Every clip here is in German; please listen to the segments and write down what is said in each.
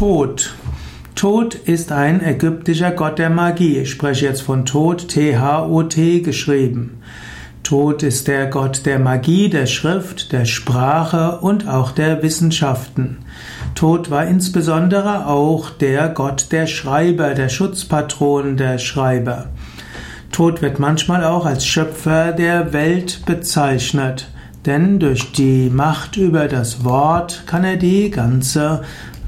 Tod. Tod ist ein ägyptischer Gott der Magie. Ich spreche jetzt von Tod, T-H-O-T geschrieben. Tod ist der Gott der Magie, der Schrift, der Sprache und auch der Wissenschaften. Tod war insbesondere auch der Gott der Schreiber, der Schutzpatron der Schreiber. Tod wird manchmal auch als Schöpfer der Welt bezeichnet, denn durch die Macht über das Wort kann er die ganze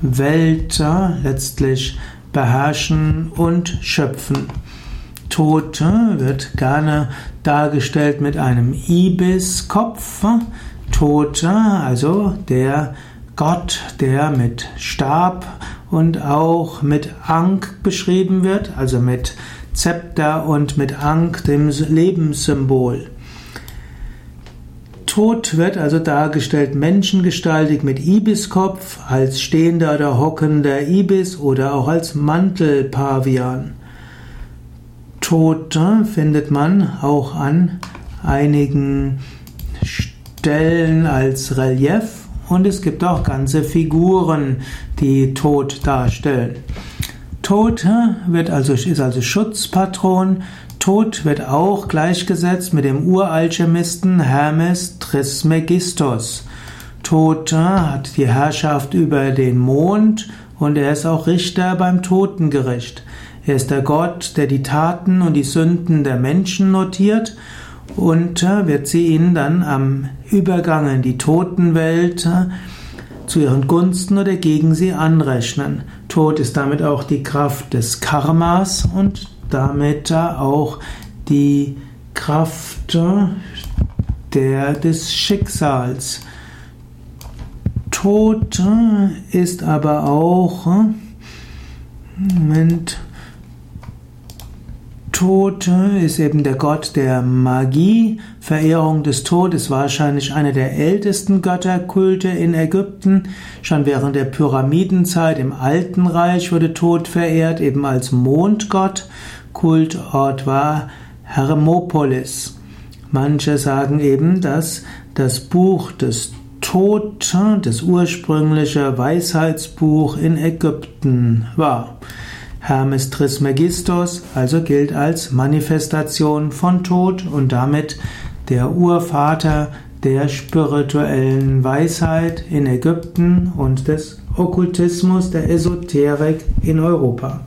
Welt letztlich beherrschen und schöpfen. Tod wird gerne dargestellt mit einem Ibiskopf. Tod, also der Gott, der mit Stab und auch mit Ankh beschrieben wird, also mit Zepter und mit Ankh, dem Lebenssymbol. Tod wird also dargestellt menschengestaltig mit Ibiskopf, als stehender oder hockender Ibis oder auch als Mantelpavian. Tod findet man auch an einigen Stellen als Relief und es gibt auch ganze Figuren, die Tod darstellen. Tod wird also, ist also Schutzpatron. Tod wird auch gleichgesetzt mit dem Uralchemisten Hermes Trismegistos. Tod hat die Herrschaft über den Mond und er ist auch Richter beim Totengericht. Er ist der Gott, der die Taten und die Sünden der Menschen notiert und wird sie ihnen dann am Übergang in die Totenwelt zu ihren Gunsten oder gegen sie anrechnen. Tod ist damit auch die Kraft des Karmas und damit auch die Kraft der, des Schicksals. Tod ist aber auch Moment Tod ist eben der Gott der Magie. Verehrung des Todes wahrscheinlich einer der ältesten Götterkulte in Ägypten. Schon während der Pyramidenzeit im Alten Reich wurde Tod verehrt, eben als Mondgott. Kultort war Hermopolis. Manche sagen eben, dass das Buch des Tod das ursprüngliche Weisheitsbuch in Ägypten war. Hermes Trismegistos also gilt als Manifestation von Tod und damit der Urvater der spirituellen Weisheit in Ägypten und des Okkultismus, der Esoterik in Europa.